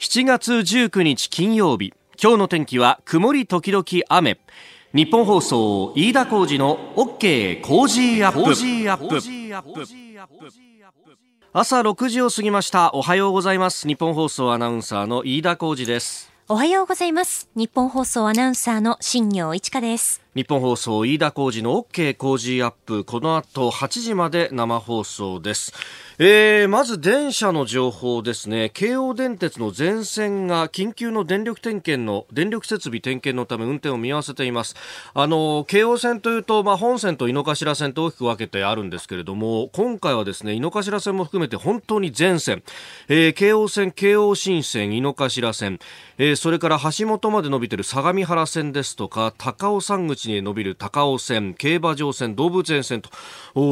7月19日金曜日。今日の天気は曇り時々雨。ニッポン放送飯田浩司の OK Cozy Up。朝6時を過ぎました。おはようございます。ニッポン放送アナウンサーの飯田浩司です。おはようございます。ニッポン放送アナウンサーの新行市佳ですニッポン放送飯田浩司の OK Cozy Up。この後8時まで生放送です。えー、まず電車の情報ですね。京王電鉄の全線が緊急の電力点検の電力設備点検のため運転を見合わせています。あの京王線というと、まあ、本線と井の頭線と大きく分けてあるんですけれども今回はですね井の頭線も含めて本当に全線、えー、京王線京王新線井の頭線、えー、それから橋本まで伸びている相模原線ですとか高尾山口に伸びる高尾線競馬場線動物園線と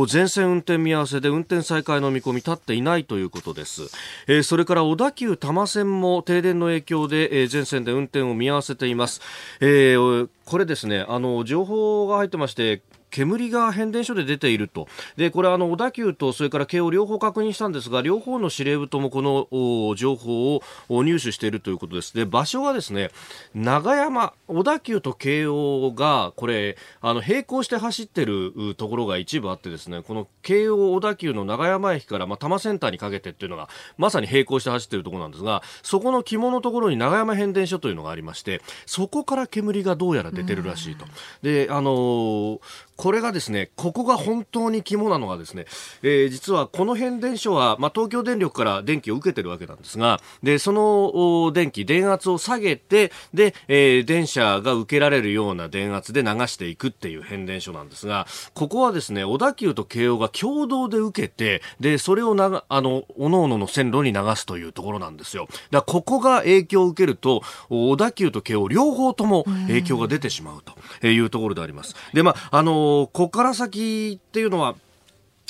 全線運転見合わせで運転再開の見込み立っていないということです、えー、それから小田急多摩線も停電の影響で、えー、全線で運転を見合わせています、えー、これですねあの情報が入ってまして煙が変電所で出ていると。で、これあの、小田急とそれから京王両方確認したんですが、両方の司令部ともこの情報を入手しているということです。で、場所はですね、長山、小田急と京王が、これ、あの、並行して走ってるところが一部あってですね、この京王小田急の長山駅から、まあ、多摩センターにかけてっていうのが、まさに並行して走ってるところなんですが、そこの肝のところに長山変電所というのがありまして、そこから煙がどうやら出てるらしいと。で、あのーこれがですね、ここが本当に肝なのがですね、えー、実はこの変電所は、まあ、東京電力から電気を受けてるわけなんですが、で、その電気、電圧を下げて、で、えー、電車が受けられるような電圧で流していくっていう変電所なんですが、ここはですね、小田急と京王が共同で受けて、で、それをなあの、各々の線路に流すというところなんですよ。だここが影響を受けると、小田急と京王両方とも影響が出てしまうというところであります。で、まあ、あのここから先っていうのは、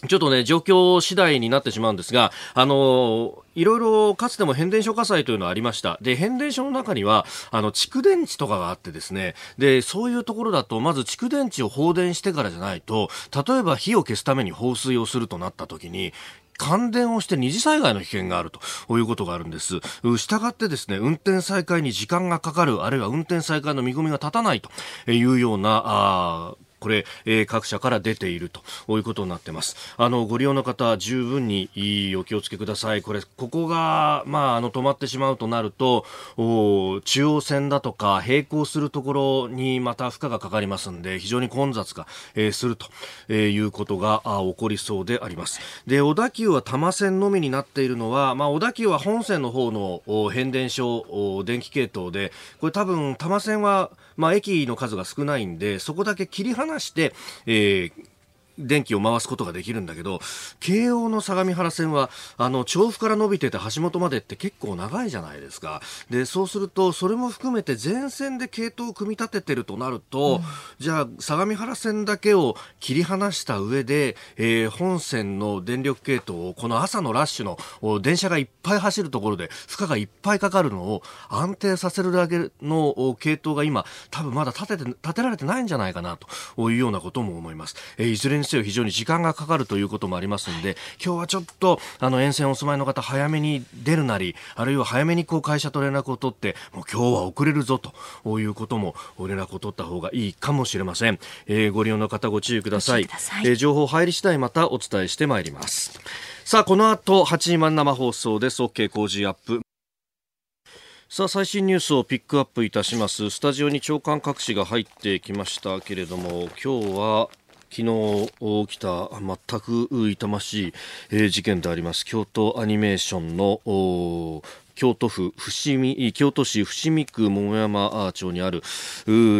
ちょっとね、状況次第になってしまうんですが、あのいろいろかつても変電所火災というのはありました。で、変電所の中には、あの、蓄電池とかがあってですね、で、そういうところだと、まず蓄電池を放電してからじゃないと、例えば火を消すために放水をするとなった時に、感電をして二次災害の危険があるということがあるんです。したがってですね、運転再開に時間がかかる、あるいは運転再開の見込みが立たないというような、あこれ、えー、各社から出ているということになってます。あの、ご利用の方、十分にお気をつけください。これ、ここが、まあ、あの、止まってしまうとなると、中央線だとか、並行するところにまた負荷がかかりますんで、非常に混雑が、えー、すると、えー、いうことがあ起こりそうであります。で、小田急は多摩線のみになっているのは、まあ、小田急は本線の方の変電所、電気系統で、これ多分、多摩線は、まあ、駅の数が少ないんで、そこだけ切り離して、えー、電気を回すことができるんだけど、京王の相模原線は、あの、調布から伸びてて橋本までって結構長いじゃないですか。で、そうすると、それも含めて全線で系統を組み立ててるとなると、うん、じゃあ、相模原線だけを切り離した上で、えー、本線の電力系統を、この朝のラッシュの電車がいっぱい走るところで、負荷がいっぱいかかるのを安定させるだけの系統が今、多分まだ立てて、立てられてないんじゃないかな、というようなことも思います。えー、いずれにせよ非常に時間がかかるということもありますので、今日はちょっと、あの、沿線お住まいの方、早めに出るなり、あるいは早めにこう会社と連絡を取って、もう今日は遅れるぞということも連絡を取った方がいいかもしれません。えー、ご利用の方ご注意ください。さいえー、情報入り次第またお伝えしてまいります。さあ、この後、8時万生放送です。OK 工事アップ。さあ最新ニュースをピックアップいたしますスタジオに長官各紙が入ってきましたけれども今日は昨日起きた全く痛ましい事件であります。京都アニメーションの京都府伏見京都市伏見区桃山町にある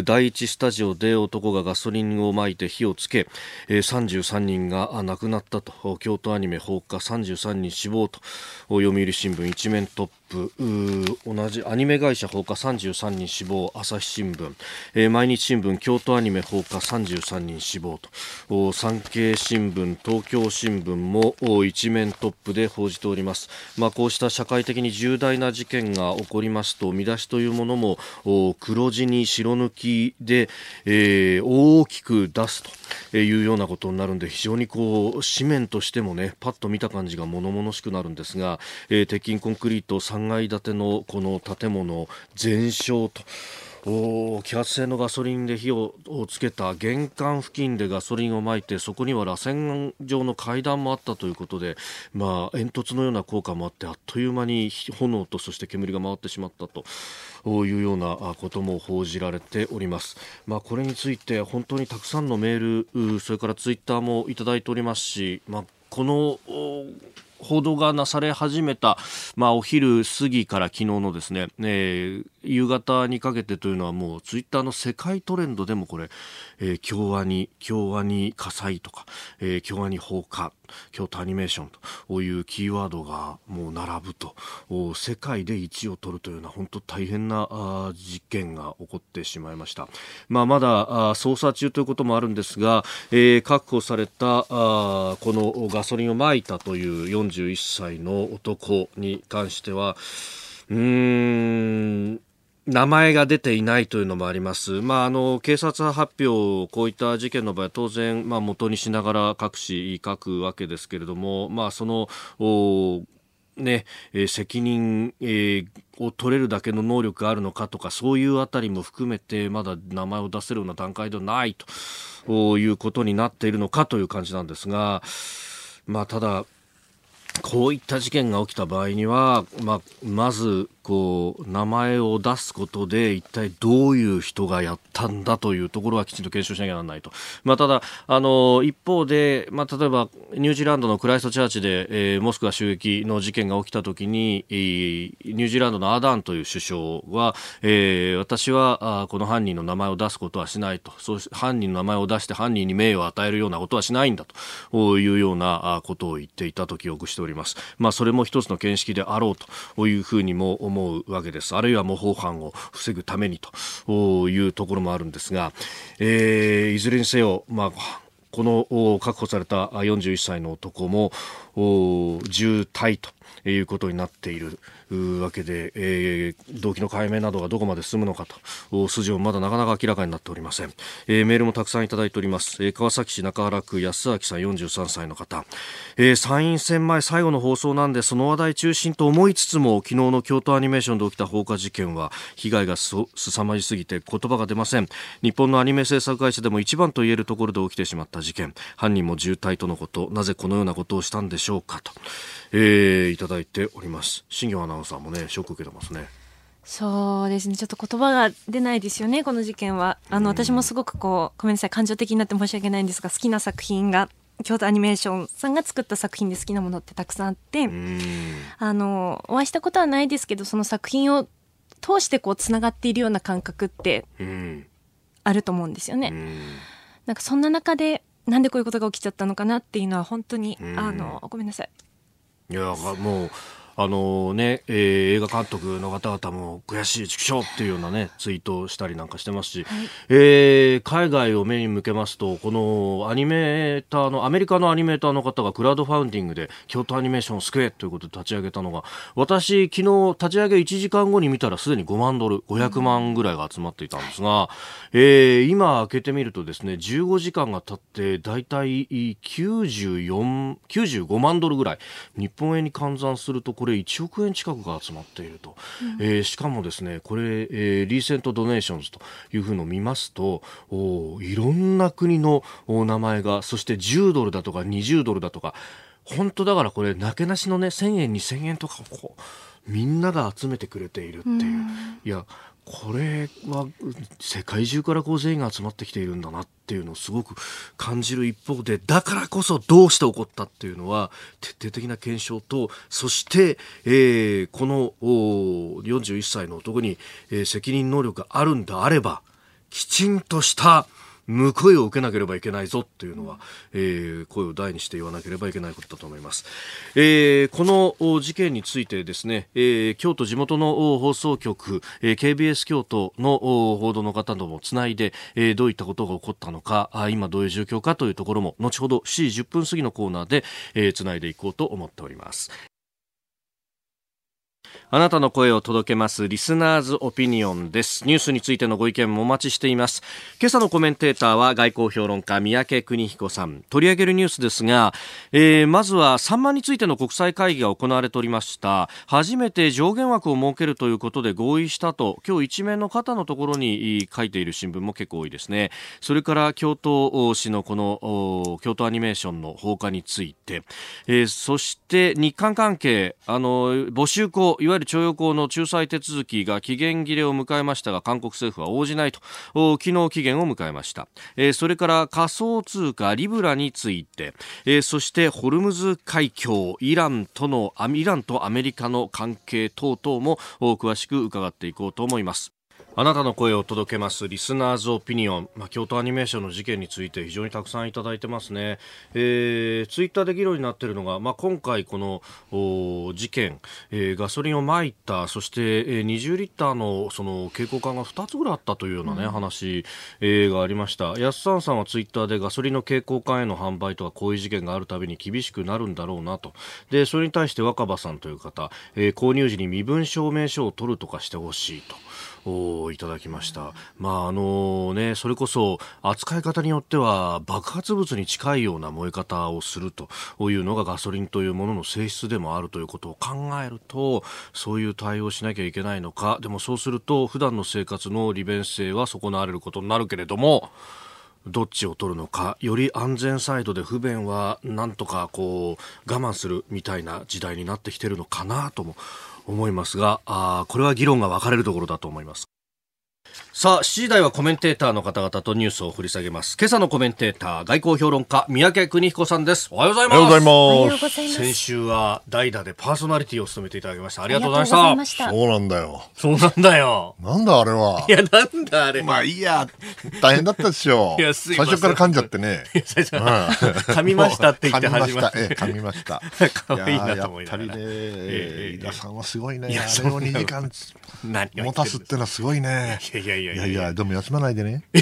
第一スタジオで男がガソリンをまいて火をつけ33人が亡くなったと。京都アニメ放火33人死亡と。読売新聞一面トップ同じアニメ会社放火33人死亡朝日新聞、えー、毎日新聞京都アニメ放火33人死亡と。産経新聞東京新聞も一面トップで報じております、まあ、こうした社会的に重大な事件が起こりますと見出しというものも黒字に白抜きで、えー、大きく出すというようなことになるんで非常にこう紙面としてもねパッと見た感じが物々しくなるんですが、えー、鉄筋コンクリート3階建てのこの建物全焼とお揮発性のガソリンで火をつけた玄関付近でガソリンをまいてそこには螺旋状の階段もあったということで、まあ、煙突のような効果もあってあっという間に炎とそして煙が回ってしまったというようなことも報じられております。まあ、これについて本当にたくさんのメールそれからツイッターもいただいておりますし、まあ、この報道がなされ始めた、まあ、お昼過ぎから昨日のですね、えー、夕方にかけてというのはもうツイッターの世界トレンドでもこれ、えー、京アニ、京アニ火災とか、えー、京アニ放火、京都アニメーションというキーワードがもう並ぶと、世界で1位を取るというような本当大変な実験が起こってしまいました。まあ、まだ捜査中ということもあるんですが、えー、確保されたあこのガソリンをまいたという41歳の男に関しては、うーん、名前が出ていないというのもあります。まあ、あの、警察発表、こういった事件の場合は当然、まあ、元にしながら各紙書くわけですけれども、まあ、その、ね、えー、責任、えー、を取れるだけの能力があるのかとか、そういうあたりも含めて、まだ名前を出せるような段階ではないということになっているのかという感じなんですが、まあ、ただ、こういった事件が起きた場合には、まあ、まずこう名前を出すことで一体どういう人がやったんだというところはきちんと検証しなきゃならないと、まあ、ただあの一方で、まあ、例えばニュージーランドのクライストチャーチで、えー、モスクワ襲撃の事件が起きた時に、ニュージーランドのアダンという首相は、えー、私はあこの犯人の名前を出すことはしないとそう犯人の名前を出して犯人に名誉を与えるようなことはしないんだというようなことを言っていたと記憶しております。まあ、それも一つの見識であろうというふうにも思うわけです。あるいは模倣犯を防ぐためにというところもあるんですが、えー、いずれにせよ、まあ、この確保された41歳の男も重体ということになっている。わけで、えー、動機の解明などがどこまで進むのかと筋もまだなかなか明らかになっておりません、えー、メールもたくさんいただいております、えー、川崎市中原区安明さん43歳の方、えー、参院選前最後の放送なんでその話題中心と思いつつも昨日の京都アニメーションで起きた放火事件は被害がすさまじすぎて言葉が出ません。日本のアニメ制作会社でも一番と言えるところで起きてしまった事件。犯人も渋滞とのこと。なぜこのようなことをしたんでしょうかと、えー、いただいております。新業アナウンサーもねショック受けてますね。そうですね。ちょっと言葉が出ないですよねこの事件は。あの、私もすごくこうごめんなさい感情的になって申し訳ないんですが好きな作品が京都アニメーションさんが作った作品で好きなものってたくさんあってあのお会いしたことはないですけどその作品を通してこうつながっているような感覚ってあると思うんですよね。なんかそんな中でなんでこういうことが起きちゃったのかなっていうのは本当にあのごめんなさい。いやもうあのね、えー、映画監督の方々も悔しい畜生っていうようなね、ツイートをしたりなんかしてますし、はい、えー、海外を目に向けますと、このアニメーターの、アメリカのアニメーターの方がクラウドファウンディングで京都アニメーションを救えということで立ち上げたのが、私、昨日立ち上げ1時間後に見たらすでに5万ドル、500万ぐらいが集まっていたんですが、えー、今開けてみるとですね、15時間が経って、だいたい94、95万ドルぐらい、日本円に換算するとこれれ1億円近くが集まっていると、うん、えー、しかもですねこれ、えー、リーセントドネーションズというふうのを見ますとおいろんな国のお名前がそして10ドルだとか20ドルだとか本当だからこれなけなしのね1000円2000円とかこうみんなが集めてくれているっていう、うん、いやこれは世界中からこう全員が集まってきているんだなっていうのをすごく感じる一方でだからこそどうして起こったっていうのは徹底的な検証とそして、えー、この41歳の男に、えー、責任能力があるんであればきちんとした報いを受けなければいけないぞっていうのは、えー、声を大にして言わなければいけないことだと思います。えー、この事件についてですね、えー、京都地元の放送局、えー、KBS 京都の報道の方ともつないで、えー、どういったことが起こったのか、あ今どういう状況かというところも、後ほど7時10分過ぎのコーナーで、えー、つないでいこうと思っております。あなたの声を届けますリスナーズオピニオンです。ニュースについてのご意見もお待ちしています。今朝のコメンテーターは外交評論家三宅邦彦さん。取り上げるニュースですが、えー、まずはサンマについての国際会議が行われておりました。初めて上限枠を設けるということで合意したと、今日一面の肩のところに書いている新聞も結構多いですね。それから京都市のこの京都アニメーションの放火について、えー、そして日韓関係、あの、募集校、いわゆる徴用工の仲裁手続きが期限切れを迎えましたが韓国政府は応じないと昨日期限を迎えました、えー、それから仮想通貨リブラについて、えー、そしてホルムズ海峡イランとのイランとアメリカの関係等々も詳しく伺っていこうと思います。あなたの声を届けますリスナーズオピニオン、まあ、京都アニメーションの事件について非常にたくさんいただいてますね、えー、ツイッターで議論になっているのが、まあ、今回この事件、えー、ガソリンをまいたそして、えー、20リッターのその蛍光管が2つぐらいあったというようなね、うん、話、えー、がありました。安さんさんはツイッターでガソリンの蛍光管への販売とかこういう事件があるたびに厳しくなるんだろうなと。でそれに対して若葉さんという方、えー、購入時に身分証明書を取るとかしてほしいと。をいただきました。まああのね、それこそ扱い方によっては爆発物に近いような燃え方をするというのがガソリンというものの性質でもあるということを考えると、そういう対応しなきゃいけないのか、でもそうすると普段の生活の利便性は損なわれることになるけれども、どっちを取るのかより安全サイドで不便はなんとかこう我慢するみたいな時代になってきてるのかなとも思いますがあこれは議論が分かれるところだと思います。さあ、7時台はコメンテーターの方々とニュースを掘り下げます。今朝のコメンテーター、外交評論家、三宅邦彦さんです。おはようございます。おはようございます。先週は代打でパーソナリティを務めていただきました。ありがとうございました。そうなんだよ。そうなんだよ。なんだあれは。いや、なんだあれ。まあいいや、大変だったでしょ。いや、最初から噛んじゃってね。最初噛みましたって言って始まった。ええ、噛みました。可愛いなと思いながら。やっぱりね、飯田さんはすごいね。あれを2時間持たすってのはすごいね。いやいやいやいやいや、でも休まないでね。プ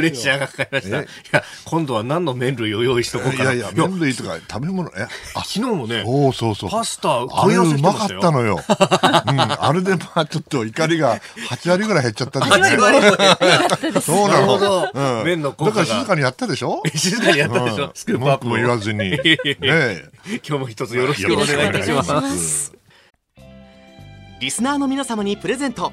レッシャーがかかりました。いや、今度は何の麺類を用意しとこうかな。いやいや、麺類とか食べ物、え、あ、昨日もね、おそうそう。パスタ、あれうまかったのよ。うん、あれでまあちょっと怒りが8割ぐらい減っちゃったんですね。そうなの。うん、麺のだから静かにやったでしょ？静かにやったでしょ、スクープアップも言わずに。ね今日も一つよろしくお願いいたします。リスナーの皆様にプレゼント。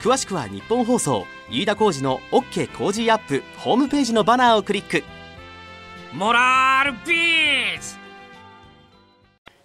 詳しくは日本放送飯田浩司の OK 工事アップホームページのバナーをクリック。モラルビーズ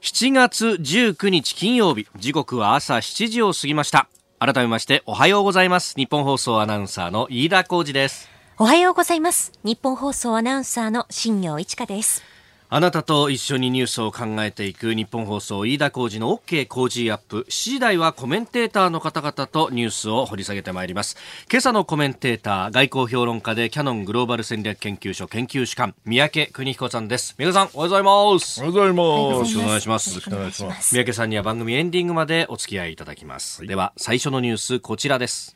7月19日金曜日時刻は朝7時を過ぎました。改めましておはようございます。日本放送アナウンサーの飯田浩司です。おはようございます。日本放送アナウンサーの新業一華ですあなたと一緒にニュースを考えていく日本放送飯田浩司の OK 工事アップ。7時台はコメンテーターの方々とニュースを掘り下げてまいります。今朝のコメンテーター外交評論家でキャノングローバル戦略研究所研究主幹三宅邦彦さんです。三宅さんおはようございます。おはようございます。よろしくお願いします。よろしくお願いします。三宅さんには番組エンディングまでお付き合いいただきます、はい、では最初のニュースこちらです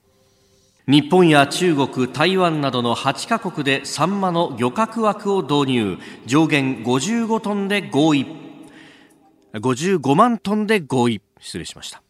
日本や中国、台湾などの8カ国でサンマの漁獲枠を導入。上限55トンで合意。55万トンで合意。失礼しました。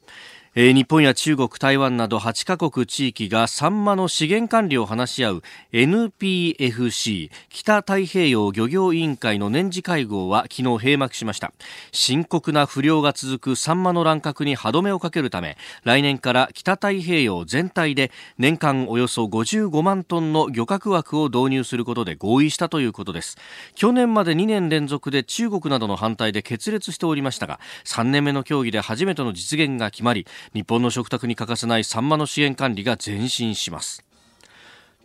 えー、日本や中国、台湾など8カ国地域がサンマの資源管理を話し合う NPFC 北太平洋漁業委員会の年次会合は昨日閉幕しました。深刻な不漁が続くサンマの乱獲に歯止めをかけるため来年から北太平洋全体で年間およそ55万トンの漁獲枠を導入することで合意したということです。去年まで2年連続で中国などの反対で決裂しておりましたが3年目の協議で初めての実現が決まり日本の食卓に欠かせないサンマの資源管理が前進します。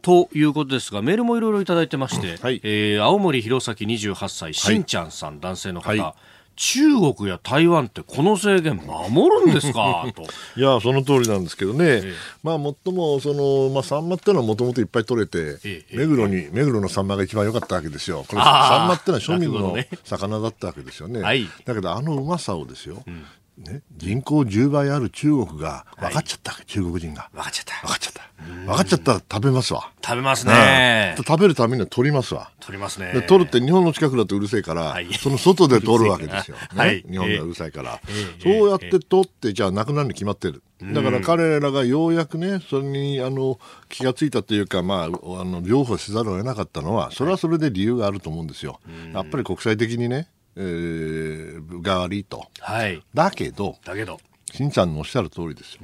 ということですがメールもいろいろいただいてまして、はい、えー、青森弘前28歳しんちゃんさん、男性の方、はい。中国や台湾ってこの制限守るんですか？と。いやその通りなんですけどね、ええ、まあもっともその、まあ、サンマっていうのはもともといっぱい取れて、え、目黒に目黒のサンマが一番良かったわけですよ。これサンマってのは庶民の魚だったわけですよね、ね。はい、だけどあのうまさをですよ、うんね、人口10倍ある中国が分かっちゃった、はい、中国人が。分かっちゃった。分かっちゃった。分かっちゃったら食べますわ。食べますね、うん、食べるためには取りますわ。取りますね。で取るって日本の近くだとうるせえから、はい、その外で取るわけですよ、ね はい、日本がうるさいから、えー、そうやって取ってじゃあなくなるに決まってる。だから彼らがようやくねそれにあの気がついたというか、まあ、あの譲歩せざるを得なかったのはそれはそれで理由があると思うんですよ。やっぱり国際的にねえー、が悪いと、はい、だけどだけど。しんちゃんのおっしゃる通りですよ、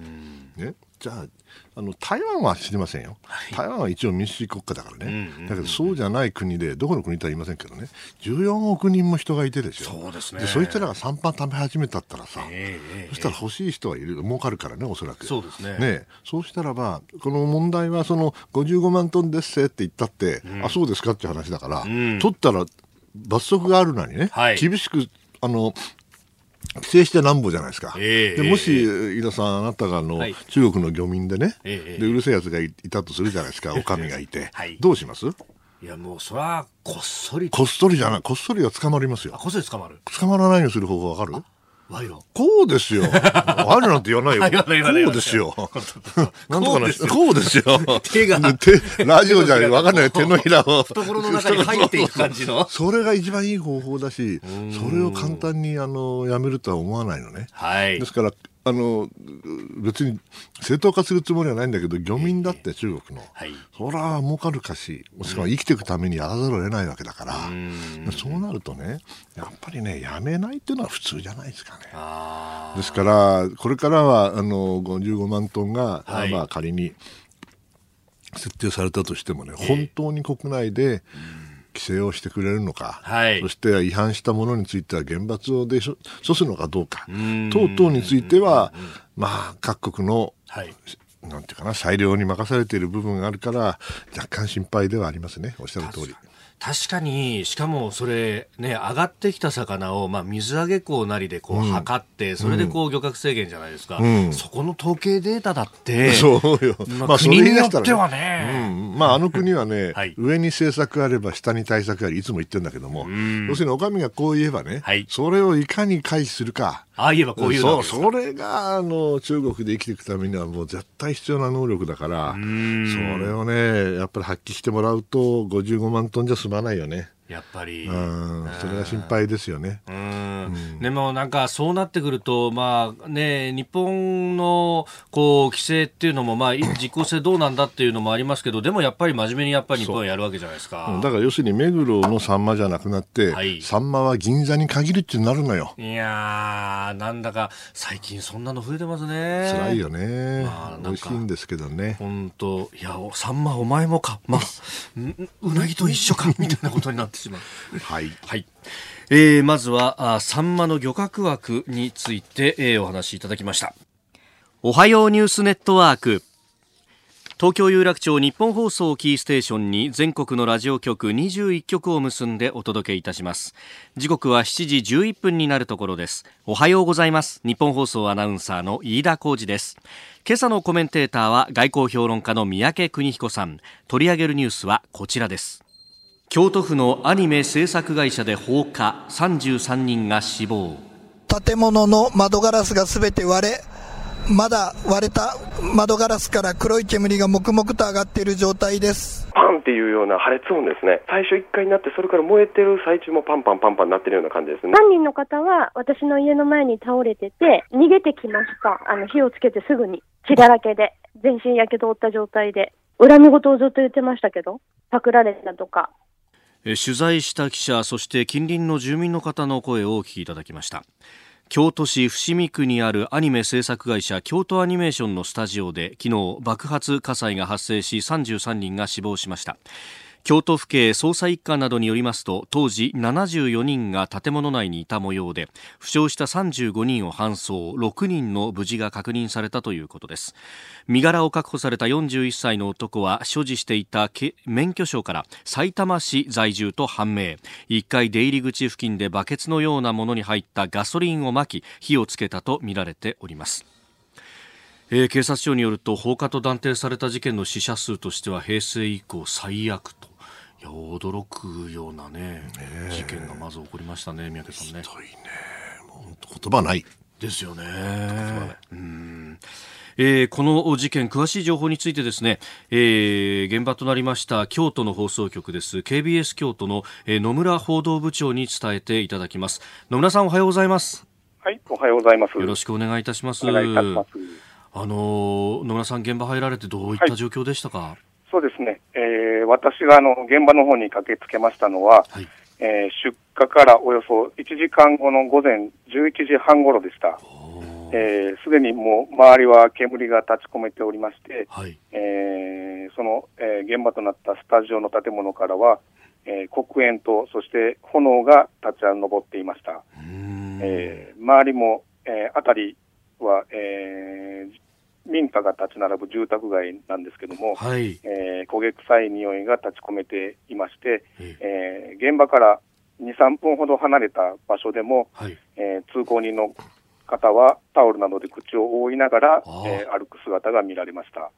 ね、じゃああの台湾は知りませんよ、はい、台湾は一応民主主義国家だからね、だけどそうじゃない国でどこの国とは言いませんけどね。14億人も人がいてですよ。そうですね。でそいつらが3パン食べ始めたったらさ、えー、そしたら欲しい人はいる儲かるからねおそらく。そうですね。ね。そうしたらばこの問題はその55万トンですって言ったって、うん、あそうですかっていう話だから、うん、取ったら罰則があるのにね、はい、厳しくあの規制してなんぼじゃないですか、えー、でもし、井田さん、あなたがあの、はい、中国の漁民でね、えー、でうるせえやつがいたとするじゃないですか、おかみがいて、はい、どうします？いやもうそれはこっそり。こっそりじゃないこっそりは捕まりますよ。こっそり捕まる。捕まらないようにする方法わかる？賄賂こうですよ。賄賂なんて言わないよ。こうですよ。なんとかなこうですよ。手が。手、ラジオじゃわかんない。手のひらを。懐の中に入っていく感じの。それが一番いい方法だし、それを簡単にあのやめるとは思わないのね。はい。ですからあの別に正当化するつもりはないんだけど漁民だって中国の、はい、そりゃ儲かるかしもしくは生きていくためにやらざるを得ないわけだから、うそうなるとねやっぱりねやめないっていうのは普通じゃないですかね。ですからこれからはあの55万トンが、はい、まあ、仮に設定されたとしてもね、本当に国内で、うん規制をしてくれるのか、はい、そして違反したものについては厳罰をで処すのかどうか、等々については、まあ、各国の、はい、なんていうかな、裁量に任されている部分があるから、若干心配ではありますね、おっしゃる通り。確かに、しかもそれ、ね、上がってきた魚を、まあ、水揚げ港なりでこう測って、うん、それでこう漁獲制限じゃないですか、うん、そこの統計データだって、そうよ、まあ、国によってはね、うん、まあ、あの国はね、はい、上に政策あれば下に対策あり、いつも言ってるんだけども、要するにお上がこう言えばね、はい、それをいかに回避するか。ああ言えばこういうそう。それがあの中国で生きていくためにはもう絶対必要な能力だからそれをねやっぱり発揮してもらうと55万トンじゃ済まないよね。やっぱり、うん、それが心配ですよね。うん、でもなんかそうなってくると、まあね、日本のこう規制っていうのも、まあ、実効性どうなんだっていうのもありますけど、でもやっぱり真面目にやっぱり日本はやるわけじゃないですか。だから要するに目黒のサンマじゃなくなって、はい、サンマは銀座に限るってなるのよ。いやー、なんだか最近そんなの増えてますね。辛いよね。まあ、美味しいんですけどね。本当いや、サンマお前もか。まあ、うなぎと一緒か、みたいなことになってしまう。はい。はい。えー、まずはあサンマの漁獲枠について、えー、お話しいただきました。おはようニュースネットワーク。東京有楽町日本放送キーステーションに全国のラジオ局21局を結んでお届けいたします。時刻は7時11分になるところです。おはようございます。日本放送アナウンサーの飯田浩二です。今朝のコメンテーターは外交評論家の三宅邦彦さん。取り上げるニュースはこちらです京都府のアニメ制作会社で放火33人が死亡。建物の窓ガラスがすべて割れまだ割れた窓ガラスから黒い煙がもくもくと上がっている状態です。パンっていうような破裂音ですね。最初1回になってそれから燃えてる最中もパンパンパンパンになってるような感じですね。犯人の方は私の家の前に倒れてて逃げてきました。あの火をつけてすぐに血だらけで全身やけどを負った状態で恨み事をずっと言ってましたけどパクられたとか取材した記者そして近隣の住民の方の声をお聞きいただきました。京都市伏見区にあるアニメ制作会社京都アニメーションのスタジオで昨日爆発火災が発生し33人が死亡しました。京都府警捜査一課などによりますと当時74人が建物内にいた模様で負傷した35人を搬送6人の無事が確認されたということです。身柄を確保された41歳の男は所持していた免許証から埼玉市在住と判明。1階出入り口付近でバケツのようなものに入ったガソリンをまき火をつけたとみられております。えー、警察庁によると放火と断定された事件の死者数としては平成以降最悪と。いや驚くようなね、ね事件がまず起こりましたね、三宅さんね。ひどいね。もう言葉ない。ですよね。うんえー、この事件、詳しい情報についてですね、えー、現場となりました京都の放送局です。KBS 京都の、えー、野村報道部長に伝えていただきます。野村さんおはようございます。はい、おはようございます。よろしくお願いいたします。お願いいたします。あの野村さん、現場入られてどういった状況でしたか？はいそうですね、えー、私があの現場の方に駆けつけましたのは、はい、えー、出火からおよそ1時間後の午前11時半ごろでした。す、えー、で、にもう周りは煙が立ち込めておりまして、はい、えー、その、えー、現場となったスタジオの建物からは、えー、黒煙とそして炎が立ち上っていました。えー、周りも、えー、辺りは、えー、民家が立ち並ぶ住宅街なんですけども、はい、えー、焦げ臭い匂いが立ち込めていまして、えー、現場から2、3分ほど離れた場所でも、はい、えー、通行人の方はタオルなどで口を覆いながら、えー、歩く姿が見られました。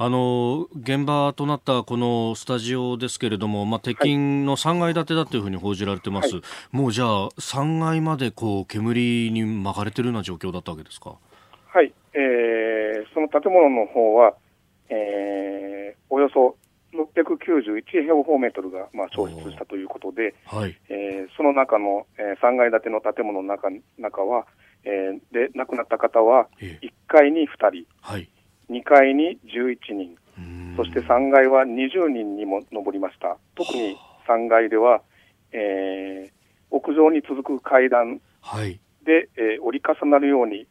あの現場となったこのスタジオですけれども、まあ、鉄筋の3階建てだというふうに報じられてます、はい、もうじゃあ、3階までこう煙に巻かれてるような状況だったわけですか？はい、えー、その建物の方は、えー、およそ691平方メートルが、まあ、消失したということで、はい、えー、その中の、えー、3階建ての建物の中中は、えー、で亡くなった方は1階に2人、はい、2階に11人、そして3階は20人にも上りました。特に3階では、えー、屋上に続く階段で、えー、折り重なるように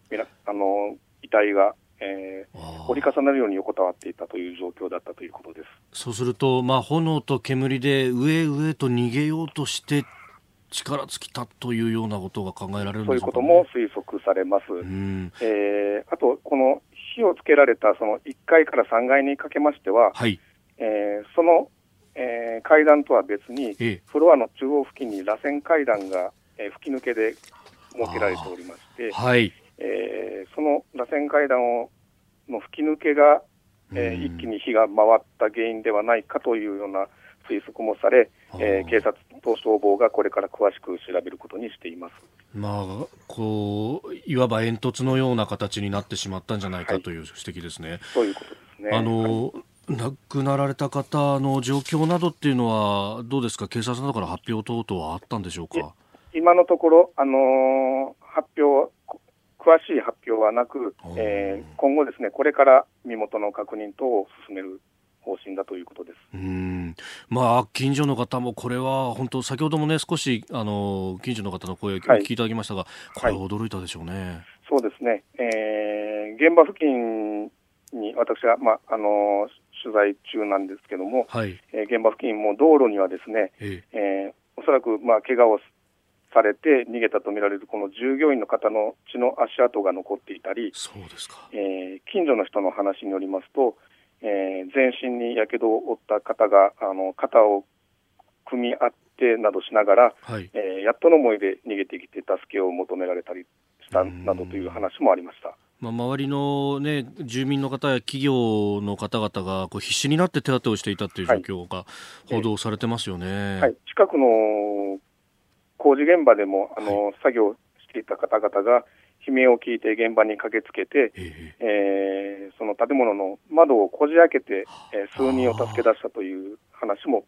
あの遺体が、えー、折り重なるように横たわっていたという状況だったということです。そうすると、まあ、炎と煙で上上と逃げようとして力尽きたというようなことが考えられるんですか、ね、そういうことも推測されます。えー、あと、この火をつけられたその1階から3階にかけましては、はい、えー、その、えー、階段とは別に、フロアの中央付近に螺旋階段が、えー、吹き抜けで設けられておりまして、はい、えー、その螺旋階段をの吹き抜けが、えー、一気に火が回った原因ではないかというような推測もされ、えー、警察と消防がこれから詳しく調べることにしています。まあ、こういわば煙突のような形になってしまったんじゃないかという指摘ですね。はい、そういうことですね。あの、はい亡くなられた方の状況などっていうのは、どうですか、警察などから発表等々はあったんでしょうか？今のところ、あのー、発表、詳しい発表はなく、えー、今後ですね、これから身元の確認等を進める方針だということです。うん。まあ、近所の方もこれは本当、先ほどもね、少しあの近所の方の声を聞い。ていただきましたが、はい、これは驚いたでしょうね。はい、そうですね、えー、現場付近に私は、まあ、あの取材中なんですけども、はい、えー、現場付近も道路にはですね、え。えー、おそらく、まあ、怪我をされて逃げたとみられるこの従業員の方の血の足跡が残っていたり、そうですか、えー、近所の人の話によりますと、えー、全身にやけどを負った方があの肩を組み合ってなどしながら、はい、えー、やっとの思いで逃げてきて助けを求められたりしたなどという話もありました。まあ、周りの、ね、住民の方や企業の方々がこう必死になって手当てをしていたという状況が報道されてますよね、はい、はい、近くの工事現場でもあの、はい、作業していた方々が悲鳴を聞いて現場に駆けつけて、えー、えー、その建物の窓をこじ開けて、えー、数人を助け出したという話も、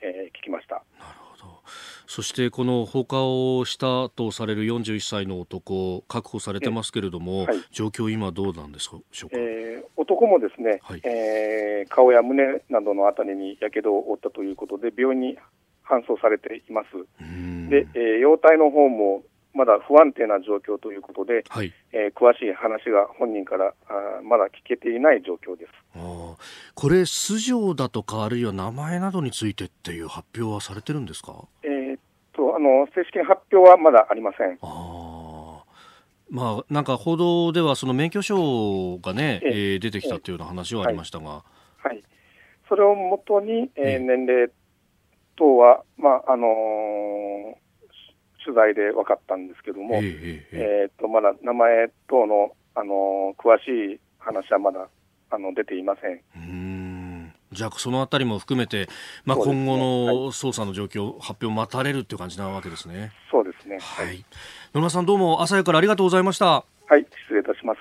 えー、聞きました。なるほど。そしてこの放火をしたとされる41歳の男、確保されてますけれども、はい、状況、今どうなんでしょうか、えー、男もですね、はい、えー、顔や胸などのあたりにやけどを負ったということで、病院に搬送されています。で、えー、容体の方もまだ不安定な状況ということで、はい。えー詳しい話が本人からあーまだ聞けていない状況です。あー。これ、素性だとか、あるいは名前などについてっていう発表はされてるんですか？えーっとあの正式な発表はまだありません。ああ。まあ、なんか報道では、その免許証がね、ええ。えー出てきたっていうような話はありましたが、はい、それをもとに、えええ。ー年齢等は、まああのー取材で分かったんですけども、えええーとまだ名前等の、あのー詳しい話はまだあの出ていません。うんじゃあ、そのあたりも含めて、まあ、今後の捜査の状況、発表を待たれるっていう感じなわけですね。そうですね。はい。野村さん、どうも朝早くからありがとうございました。はい、失礼いたします。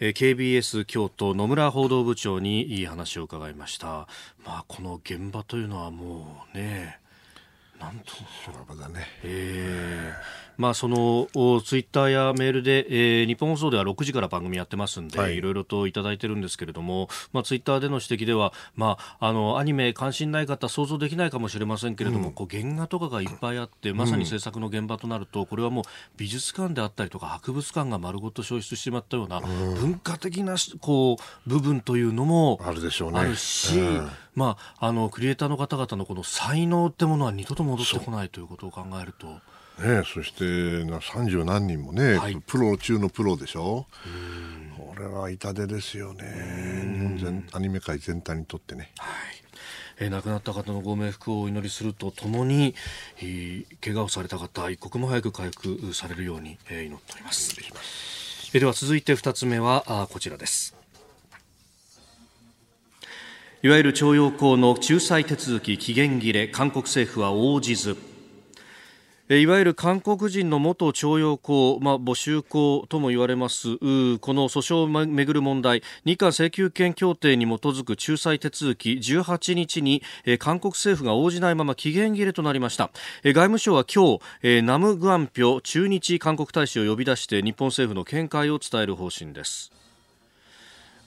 えー KBS 京都野村報道部長にいい話を伺いました。まあ、この現場というのはもうね、なんと、修羅場だね。えーまあ、そのおツイッターやメールで、えー日本放送では6時から番組やってますんで、はいい、ろいろといただいてるんですけれども、まあ、ツイッターでの指摘では、まあ、あのアニメ関心ない方想像できないかもしれませんけれども、こう原画とかがいっぱいあってまさに制作の現場となると、これはもう美術館であったりとか博物館が丸ごと消失してしまったような、文化的なしこう部分というのもあるでしょうね。あるし、うんまあ、あのクリエイターの方々のこの才能ってものは二度と戻ってこないということを考えると。ね、そしてな30何人もね、はい。プロ中のプロでしょ？これは痛手ですよね。日本全アニメ界全体にとってね。えー亡くなった方のご冥福をお祈りするとともに、えー怪我をされた方一刻も早く回復されるように、えー祈っております。えーでは続いて2つ目はあーこちらです。いわゆる徴用工の仲裁手続き期限切れ韓国政府は応じず。えーいわゆる韓国人の元徴用工、まあ、募集工とも言われますこの訴訟をめぐる問題。日韓請求権協定に基づく仲裁手続き18日に、韓国政府が応じないまま期限切れとなりました、外務省は今日、ナム・グアンピョ駐日韓国大使を呼び出して日本政府の見解を伝える方針です。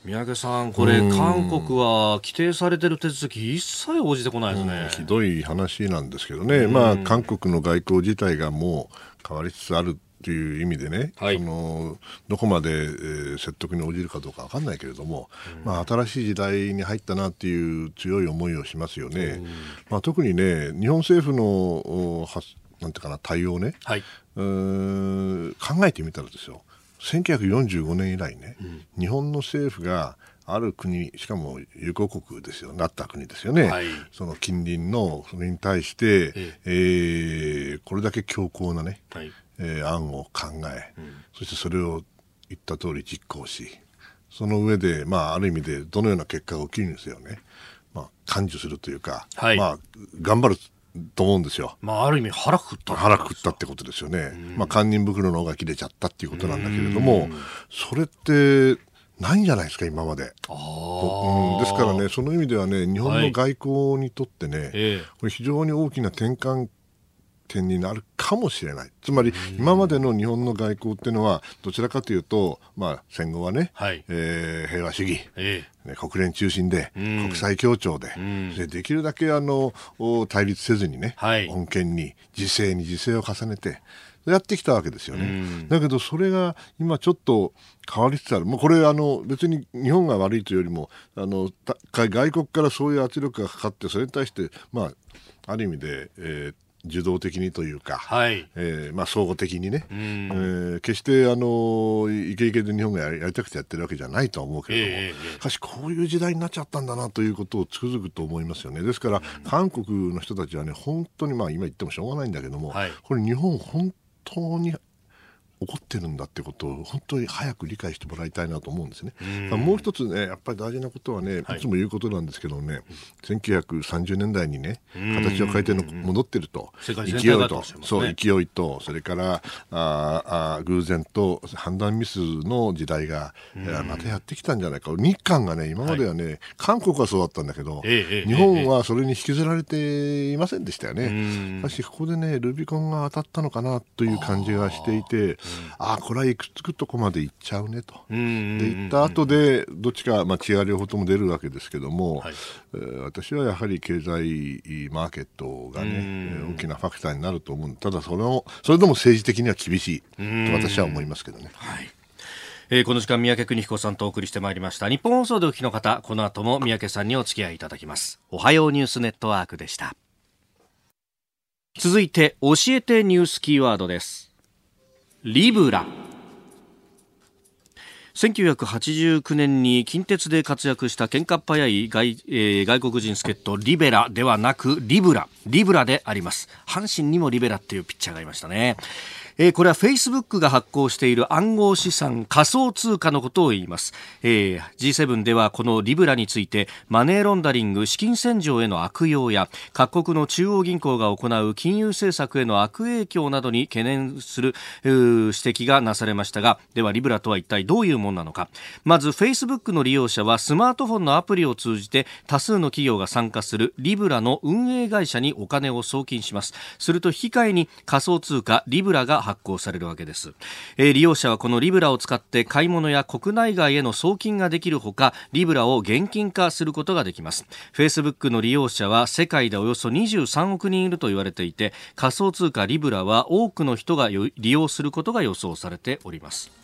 三宅さん、これ韓国は規定されている手続き一切応じてこないですね。ひどい話なんですけどね、まあ、韓国の外交自体がもう変わりつつあるっていう意味でね、はい。そのどこまで、えー説得に応じるかどうか分かんないけれども、まあ、新しい時代に入ったなっていう強い思いをしますよね。まあ、特にね日本政府のなんていうかな対応ね、はい。う考えてみたらですよ1945年以来ね、日本の政府がある国しかも友好国ですよなった国ですよね、はい。その近隣のそれに対して、ええ。ーこれだけ強硬なね、はい。えー案を考え、そしてそれを言った通り実行しその上で、まあ、ある意味でどのような結果が起きるんですよね、まあ、感受するというか、はい。まあ、頑張ると思うんですよ。まあ、ある意味腹くくった。腹くくったってことですよね。まあ、堪忍袋の方が切れちゃったっていうことなんだけれども、それってないんじゃないですか、今まで。あうん、ですからね、その意味ではね、日本の外交にとってね、ええこれ非常に大きな転換点になるかもしれない。つまり、今までの日本の外交っていうのは、どちらかというと、まあ、戦後はね、はい。えー平和主義、えね、国連中心で、ん。国際協調で、ん。でできるだけあのお対立せずにね、はい。穏健に自制に自制を重ねてやってきたわけですよね。だけどそれが今ちょっと変わりつつある。もうこれあの別に日本が悪いというよりもあのた外国からそういう圧力がかかってそれに対してまあある意味で、えー受動的にというか、はい。えーまあ、総合的にね、ん。えー決してあのイケイケで日本がやりやりたくてやってるわけじゃないとは思うけれども、ええええしかしこういう時代になっちゃったんだなということをつくづくと思いますよね。ですから、韓国の人たちはね本当にまあ今言ってもしょうがないんだけども、はい。これ日本本当に怒ってるんだってことを本当に早く理解してもらいたいなと思うんですね。もう一つねやっぱり大事なことはね、い、つも言うことなんですけどね、1930年代にね形を変えての戻ってると勢いとね。そう勢いとそれからああ偶然と判断ミスの時代が、えーまたやってきたんじゃないか。日韓がね今まではね、韓国はそうだったんだけど、ええええ日本はそれに引きずられていませんでしたよね。しかしここでねルビコンが当たったのかなという感じがしていてああ、これは行くつくとこまで行っちゃうねと。で、行った後で、どっちか、まあ、違う両方とも出るわけですけども、はい、えー、私はやはり経済マーケットがね、大きなファクターになると思う。ただ、それも、それでも政治的には厳しいと私は思いますけどね。はい。えー、この時間三宅邦彦さんとお送りしてまいりました。日本放送でお聞きの方この後も三宅さんにお付き合いいただきます。おはようニュースネットワークでした。続いて教えてニュースキーワードですリブラ。1989年に近鉄で活躍した喧嘩っ早い外,、えー、外国人助っ人リベラではなくリブラ。リブラであります。阪神にもリベラっていうピッチャーがいましたね。えー、これはフェイスブックが発行している暗号資産仮想通貨のことを言います、えー、G7 ではこのリブラについてマネーロンダリング資金洗浄への悪用や各国の中央銀行が行う金融政策への悪影響などに懸念する指摘がなされましたがではリブラとは一体どういうものなのか。まずフェイスブックの利用者はスマートフォンのアプリを通じて多数の企業が参加するリブラの運営会社にお金を送金します。すると引き換えに仮想通貨リブラが発行されるわけです、えー、利用者はこのリブラを使って買い物や国内外への送金ができるほかリブラを現金化することができます。フェイスブックの利用者は世界でおよそ23億人いると言われていて仮想通貨リブラは多くの人が利用することが予想されております。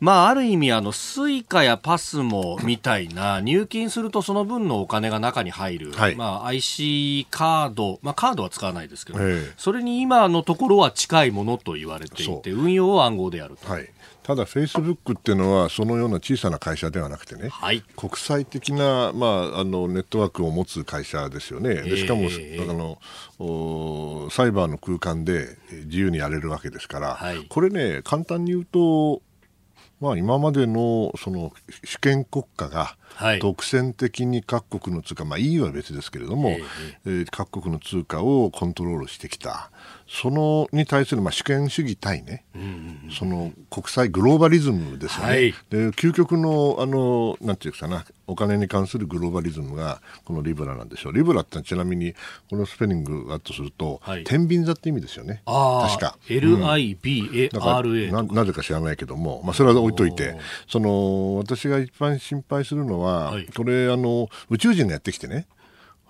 まあ、ある意味あのスイカやパスモみたいな 入金するとその分のお金が中に入る、はい、まあ、IC カード、まあ、カードは使わないですけど、それに今のところは近いものと言われていて運用は暗号でやると。はい。ただ、フェイスブックっていうのは、そのような小さな会社ではなくてね、はい、国際的な、まあ、あのネットワークを持つ会社ですよね、でしかも、えー、あのサイバーの空間で自由にやれるわけですから、はい、これね、簡単に言うと、まあ、今までのその主権国家が独占的に各国の通貨、まあ、EU は別ですけれども、えー、各国の通貨をコントロールしてきた。そのに対するまあ主権主義対ね、その国際グローバリズムですよね、はい、で究極のあのなんていうかなお金に関するグローバリズムがこのリブラなんでしょう。リブラってちなみにこのスペリングだとすると、はい、天秤座って意味ですよね。確か。LIBARA、うん、ななぜか知らないけども、まあ、それは置いといて。その私が一番心配するのは、はい、これあの宇宙人がやってきてね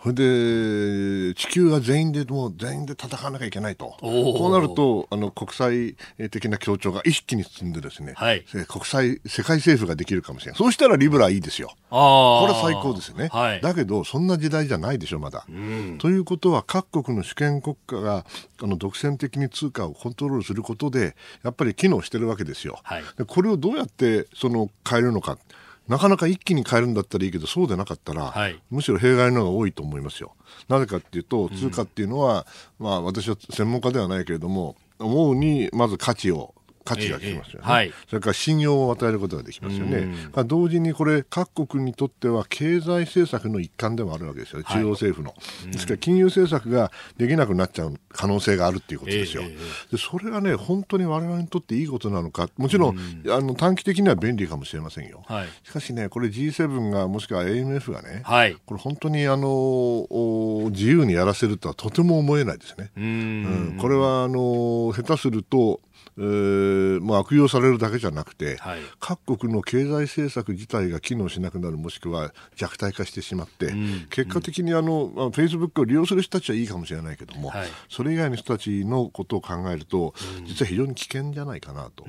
それで地球が全員でもう全員で戦わなきゃいけないと。こうなるとあの国際的な協調が一気に進んでですね、はい、国際世界政府ができるかもしれないそうしたらリブラいいですよ。これ最高ですよね、はい、だけどそんな時代じゃないでしょまだ、うん、ということは各国の主権国家があの独占的に通貨をコントロールすることでやっぱり機能してるわけですよ、はい、でこれをどうやってその変えるのかなかなか一気に変えるんだったらいいけどそうでなかったら、はい、むしろ弊害の方が多いと思いますよ。なぜかっていうと通貨っていうのは、うん、まあ私は専門家ではないけれども思うにまず価値を価値がきますよね、ええはい、それから信用を与えることができますよね、まあ、同時にこれ各国にとっては経済政策の一環でもあるわけですよ、中央政府の、はい、ですから金融政策ができなくなっちゃう可能性があるっていうことですよ、え、でそれがね本当に我々にとっていいことなのかもちろん、あの短期的には便利かもしれませんよ、はい、しかしねこれ G7 がもしくは AMF がね、はい、これ本当にあの自由にやらせるとはとても思えないですね。うん、これはあの下手するとえー、もう悪用されるだけじゃなくて、はい、各国の経済政策自体が機能しなくなるもしくは弱体化してしまって、うん、結果的にあの、フェイスブックを利用する人たちはいいかもしれないけども、はい、それ以外の人たちのことを考えると、実は非常に危険じゃないかなと。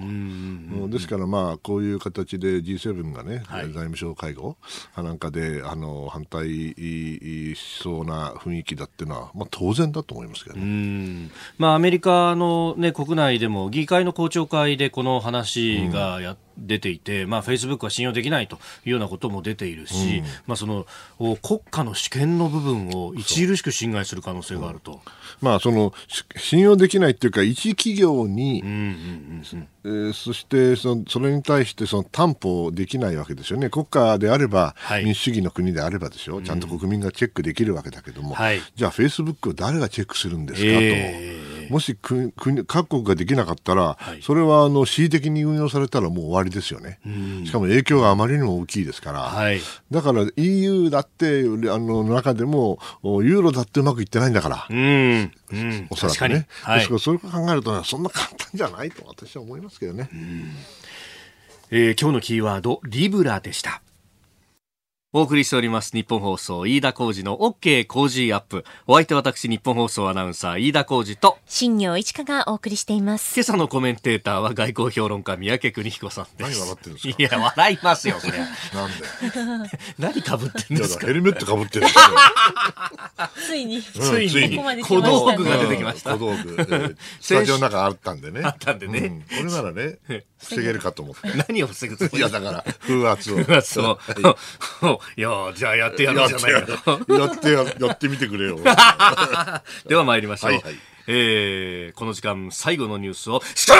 ですから、まあ、こういう形で G7 がね、はい、財務省会合なんかであの反対しそうな雰囲気だっていうのは、まあ、当然だと思いますけどね。まあ、アメリカの、ね、国内でも議会会の公聴会でこの話がや、出ていて、まあ、フェイスブックは信用できないというようなことも出ているし、うん、まあ、その国家の主権の部分を著しく侵害する可能性があると。まあ、その信用できないっていうか、一企業に、そしてそそれに対してその担保できないわけですよね、国家であれば、はい、民主主義の国であればですよ、ちゃんと国民がチェックできるわけだけども、はい、じゃあ、フェイスブックを誰がチェックするんですかと。えーえー、もし国各国ができなかったら、はい、それはあの恣意的に運用されたらもう終わりですよね。しかも影響があまりにも大きいですから、はい、だから EU だってあの中でもユーロだってうまくいってないんだから、うん、うん、おそらくね。はい、ですからそれを考えると、そんな簡単じゃないと私は思いますけどね。えー、今日のキーワードリブラでした。お送りしております日本放送飯田浩二の OK 工事アップ。お相手私日本放送アナウンサー飯田浩二と新業一華がお送りしています。今朝のコメンテーターは外交評論家三宅邦彦さんです。何笑ってるんですか？いや笑いますよそれなんで？何かぶってんですか？ヘルメットかぶってるついに、ついに小道具が出てきました、小道具。スタジオの中あったんでね。あったんでね、これならね防げるかと思って何を防ぐつもり？いやだから風圧を風圧を いやじゃあやってやろうじゃないかと。やってや、やってみてくれよ。では参りましょう。はいはい、えー、この時間最後のニュースを、ストー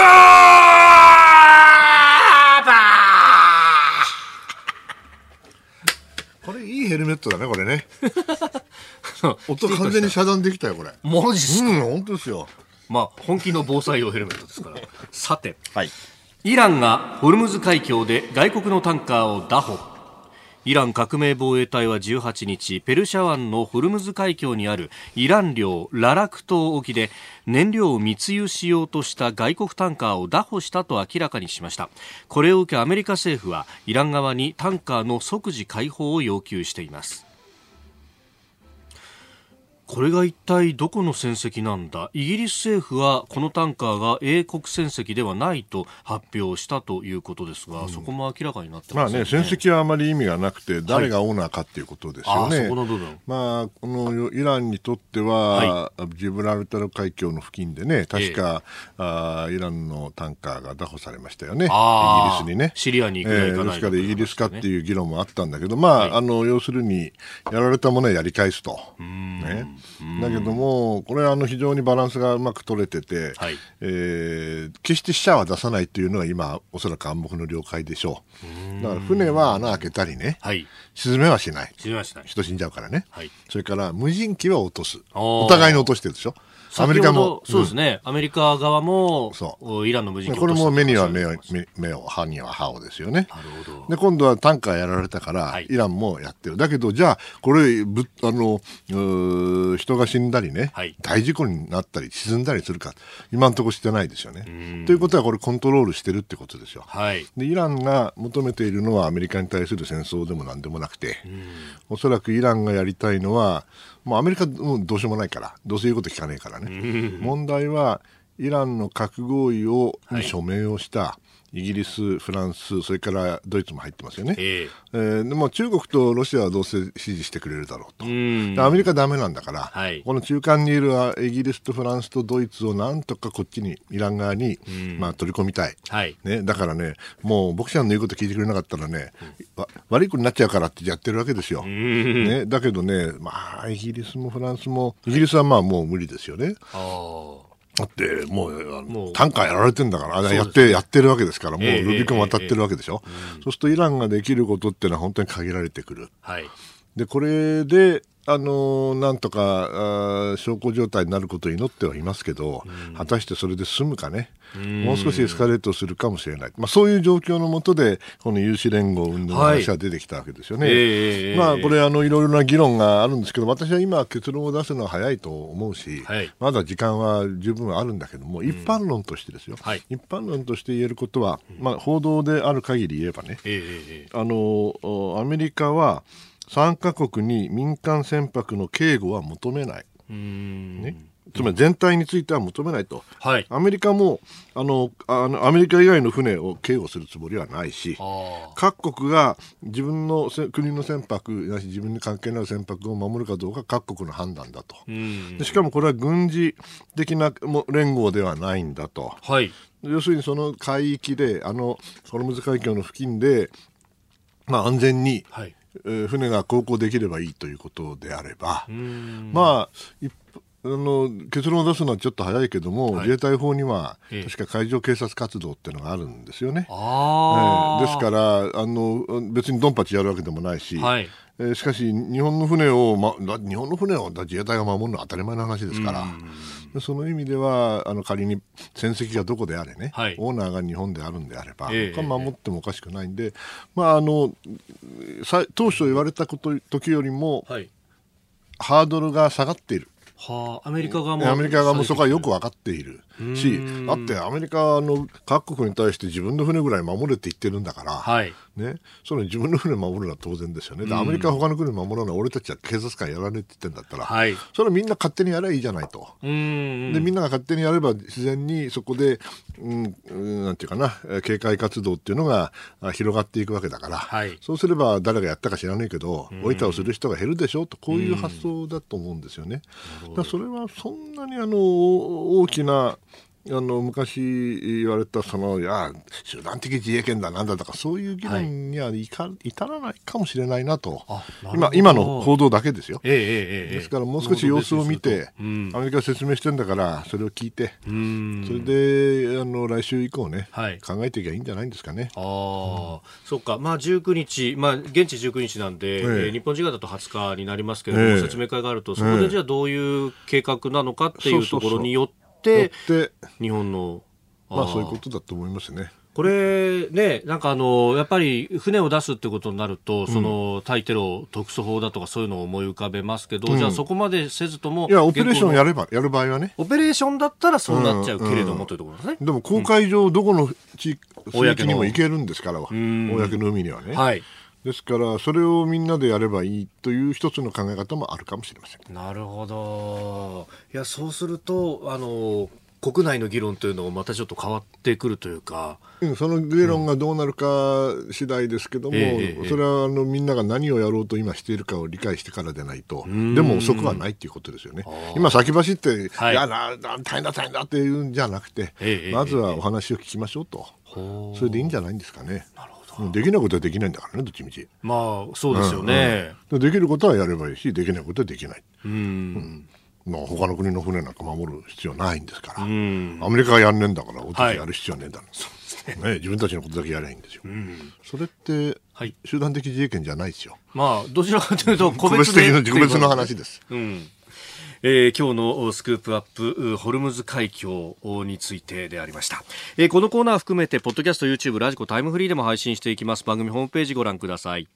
これいいヘルメットだね、これね。音完全に遮断できたよ、これ。マジっすか？うん、本当ですよ。まあ、本気の防災用ヘルメットですから。さて、はい、イランがホルムズ海峡で外国のタンカーを拿捕。イラン革命防衛隊は18日ペルシャ湾のホルムズ海峡にあるイラン領ララク島沖で燃料を密輸しようとした外国タンカーを拿捕したと明らかにしましたこれを受けアメリカ政府はイラン側にタンカーの即時解放を要求していますこれが一体どこの戦績なんだ？イギリス政府はこのタンカーが英国戦績ではないと発表したということですが、うん、そこも明らかになってま、ね、あね戦績はあまり意味がなくて誰がオーナーかっていうことですよね、はい、そこの部分。まあこのイランにとっては、はい、ジブラルタル海峡の付近でね確か、えー、あイランのタンカーが拿捕されましたよね。イギリスにね。シリアに行くえー、ですからイギリスかっていう議論もあったんだけどまあはい、あの要するにやられたものはやり返すと。ねだけども、これはあの非常にバランスがうまく取れてて、はい、えー、決して死者は出さないというのが今、おそらく暗黙の了解でしょう。だから船は穴開けたりね、はい、沈めはしない。沈めはしない。人死んじゃうからね。はい、それから無人機は落とす。お互いに落としてるでしょ。アメリカも。そうですね、うん、アメリカ側も、そうイランの無人機これも目には目を、目を、歯には歯をですよね。なるほど。で、今度はタンカーやられたから、はい、イランもやってる。だけど、じゃあ、これ、ぶあの、人が死んだりね、はい、大事故になったり、沈んだりするか、今のところしてないですよね。ということは、これコントロールしてるってことですよ。はい。で、イランが求めているのはアメリカに対する戦争でもなんでもなくて、おそらくイランがやりたいのは、もうアメリカもどうしようもないから、どうせ言うこと聞かねえからね。問題は、イランの核合意を、に署名をした、イギリス、フランス、それからドイツも入ってますよね。ええー、でも中国とロシアはどうせ支持してくれるだろうと。アメリカだめなんだから、はい、この中間にいるイギリスとフランスとドイツをなんとかこっちに、イラン側に、まあ、取り込みたい、はい、ね。だからね、もう僕ちゃんの言うこと聞いてくれなかったらね、うん、悪い子になっちゃうからってやってるわけですよ。ね、だけどね、まあ、イギリスもフランスも、イギリスはまあもう無理ですよね。あだって、もう、もう短歌やられてんだから、やって、やってるわけですから、もうルビコン渡ってるわけでしょ？そうするとイランができることっていうのは本当に限られてくる。はい。で、これで、あのなんとかあ小康状態になることを祈ってはいますけど、うん、果たしてそれで済むかね、もう少しエスカレートするかもしれない、まあ、そういう状況のもとで、この有志連合運動の話が出てきたわけですよね。はい、まあ、これあの、いろいろな議論があるんですけど、私は今、結論を出すのは早いと思うし、はい、まだ時間は十分あるんだけども、一般論としてですよ、はい、一般論として言えることは、まあ、報道である限り言えばね、あのアメリカは、3カ国に民間船舶の警護は求めない。ね、つまり全体については求めないと、はい、アメリカもあのあのアメリカ以外の船を警護するつもりはないし各国が自分の国の船舶なし自分に関係のある船舶を守るかどうか各国の判断だと。でしかもこれは軍事的な連合ではないんだと、はい、要するにその海域であのホルムズ海峡の付近で、まあ、安全に、はい船が航行できればいいということであれば、まあ、あの結論を出すのはちょっと早いけども、はい、自衛隊法には、確か海上警察活動っていうのがあるんですよね。えー、ですからあの、別にドンパチやるわけでもないし、はい、えーしかし日本の船を、ま、だ日本の船をだ自衛隊が守るのは当たり前の話ですから、でその意味ではあの仮に船籍がどこであれね、はいオーナーが日本であるんであれば、ええこれは守ってもおかしくないんで、まあ、あのさ当初言われたこと時よりもはい。ハードルが下がっている。はあ、アメリカ側も。アメリカ側もそこはよく分かっているしうん、だってアメリカの各国に対して自分の船ぐらい守れって言ってるんだから、はい。ね、その自分の船守るのは当然ですよね。でアメリカは他の国守るのは俺たちは警察官やらねえって言ってんだったら、はい。それはみんな勝手にやればいいじゃないと。でみんなが勝手にやれば自然にそこで、うん、うんなんていうかなえー警戒活動っていうのがあ広がっていくわけだから、はい。そうすれば誰がやったか知らないけどおいたをする人が減るでしょと。こういう発想だと思うんですよね。だそれはそんなにあの大きなあの昔言われたそのいや集団的自衛権だなんだとかそういう議論にはいか、至らないかもしれないなとあな今今の報道だけですよ。ええええええ。ですからもう少し様子を見て、うん。アメリカが説明してんだから、それを聞いて、うん。それであの来週以降ね、はい考えていけばいいんじゃないんですかね。ああ、そっか、まあ、19日、まあ、現地19日なんで、えええー日本時間だと20日になりますけれども、ええ説明会があると、そこでじゃあどういう計画なのかっていそうところによっ、よってて、日本の、ーまあそういうことだと思いますね。これね、なんかあの、やっぱり船を出すってことになると、その、対テロ特措法だとかそういうのを思い浮かべますけど、うんじゃあそこまでせずとも、いや、オペレーションやる。れば、やる場合はね。オペレーションだったらそうなっちゃうけれども、うんというところですね。でも公海上、どこの地域にも行けるんですから、公んの海にはね。はい。ですから、それをみんなでやればいいという一つの考え方もあるかもしれません。なるほど。いや、そうすると、あの、国内の議論というのもまたちょっと変わってくるというか、うん、その議論がどうなるか次第ですけども、ええそれはあのみんなが何をやろうと今しているかを理解してからでないと、んでも遅くはないっていうことですよね。今先走って、はいい、やなな大変だ大変だっていうんじゃなくて、ええまずはお話を聞きましょうと、それでいいんじゃないんですかね。なるほど。うんできないことはできないんだからね、どっちみち。まあ、そうですよね。うんでできることはやればいいし、できないことはできない。うん。まあ、他の国の船なんか守る必要ないんですから、うん。アメリカがやんねえんだから、俺たはいちやる必要はねえんだ、ね自分たちのことだけやりゃいいんですよ。うん。それって、はい。集団的自衛権じゃないですよ。まあ、どちらかというと、個別的な、個別の話です。うん。えー今日のスクープアップホルムズ海峡についてでありました、えーこのコーナー含めてポッドキャスト YouTube ラジコタイムフリーでも配信していきます。番組ホームページご覧ください。